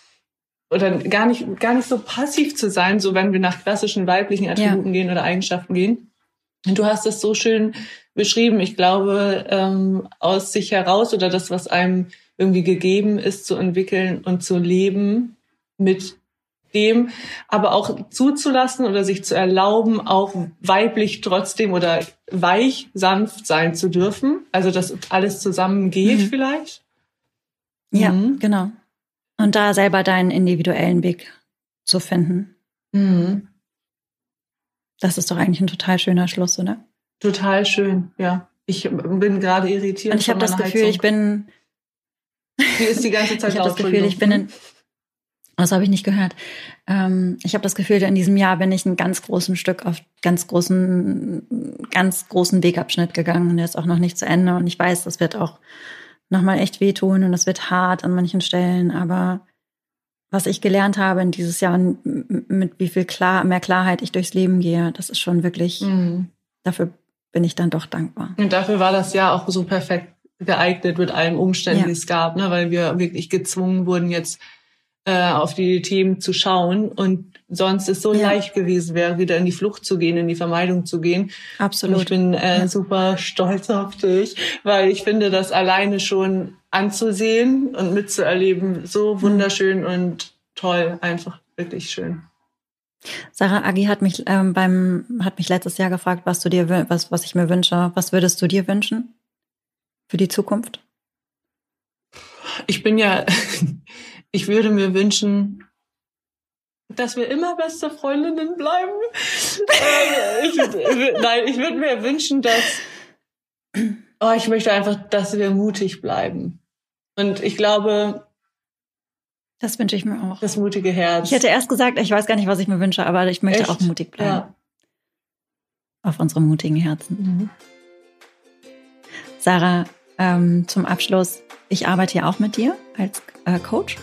oder gar nicht, gar nicht so passiv zu sein, so wenn wir nach klassischen weiblichen Attributen gehen oder Eigenschaften gehen. Und du hast es so schön beschrieben. Ich glaube, ähm, aus sich heraus oder das, was einem irgendwie gegeben ist, zu entwickeln und zu leben mit dem, aber auch zuzulassen oder sich zu erlauben, auch weiblich trotzdem oder weich, sanft sein zu dürfen. Also, dass alles zusammengeht Mhm. vielleicht. Ja, Mhm. genau. Und da selber deinen individuellen Weg zu finden. Mhm. Das ist doch eigentlich ein total schöner Schluss, oder? Total schön, ja. Ich bin gerade irritiert. Und ich habe das Gefühl, Heizung. ich bin. Die ist die ganze Zeit Ich habe das Gefühl, ich bin in. Das habe ich nicht gehört. Ähm, ich habe das Gefühl, in diesem Jahr bin ich einen ganz großen Stück auf ganz großen, ganz großen Wegabschnitt gegangen und der ist auch noch nicht zu Ende. Und ich weiß, das wird auch nochmal echt wehtun und das wird hart an manchen Stellen. Aber was ich gelernt habe in dieses Jahr, mit wie viel klar, mehr Klarheit ich durchs Leben gehe, das ist schon wirklich, mhm. dafür bin ich dann doch dankbar. Und dafür war das Jahr auch so perfekt geeignet mit allen Umständen, ja. die es gab, ne? weil wir wirklich gezwungen wurden, jetzt äh, auf die Themen zu schauen und sonst es so ja. leicht gewesen wäre, wieder in die Flucht zu gehen, in die Vermeidung zu gehen. Absolut. Und ich bin äh, ja. super stolz auf dich, weil ich finde das alleine schon anzusehen und mitzuerleben so mhm. wunderschön mhm. und toll, einfach wirklich schön. Sarah Agi hat mich ähm, beim hat mich letztes Jahr gefragt, was du dir was was ich mir wünsche. Was würdest du dir wünschen für die Zukunft? Ich bin ja ich würde mir wünschen, dass wir immer beste Freundinnen bleiben. Ähm, ich, nein, ich würde mir wünschen, dass oh, ich möchte einfach, dass wir mutig bleiben. Und ich glaube, das wünsche ich mir auch. Das mutige Herz. Ich hätte erst gesagt, ich weiß gar nicht, was ich mir wünsche, aber ich möchte Echt? auch mutig bleiben. Ja. Auf unsere mutigen Herzen. Mhm. Sarah, ähm, zum Abschluss, ich arbeite ja auch mit dir als äh, Coach.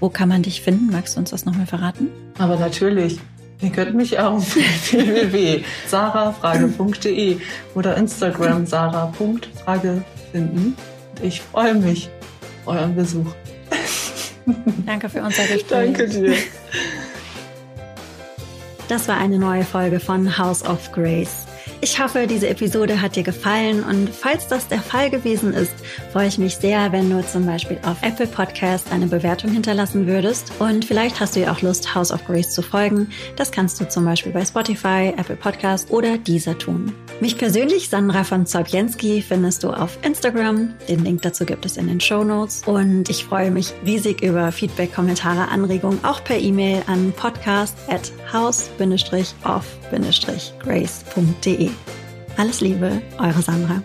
Wo kann man dich finden? Magst du uns das nochmal verraten? Aber natürlich. Ihr könnt mich auf www.sarafrage.de oder Instagram sarah.frage finden. Ich freue mich auf euren Besuch. Danke für unser Gespräch. Danke dir. Das war eine neue Folge von House of Grace. Ich hoffe, diese Episode hat dir gefallen und falls das der Fall gewesen ist, freue ich mich sehr, wenn du zum Beispiel auf Apple Podcast eine Bewertung hinterlassen würdest und vielleicht hast du ja auch Lust, House of Grace zu folgen. Das kannst du zum Beispiel bei Spotify, Apple Podcast oder dieser tun. Mich persönlich, Sandra von Zobjenski, findest du auf Instagram. Den Link dazu gibt es in den Show Notes und ich freue mich riesig über Feedback, Kommentare, Anregungen, auch per E-Mail an podcast at house-off-grace.de. Alles Liebe, eure Sandra.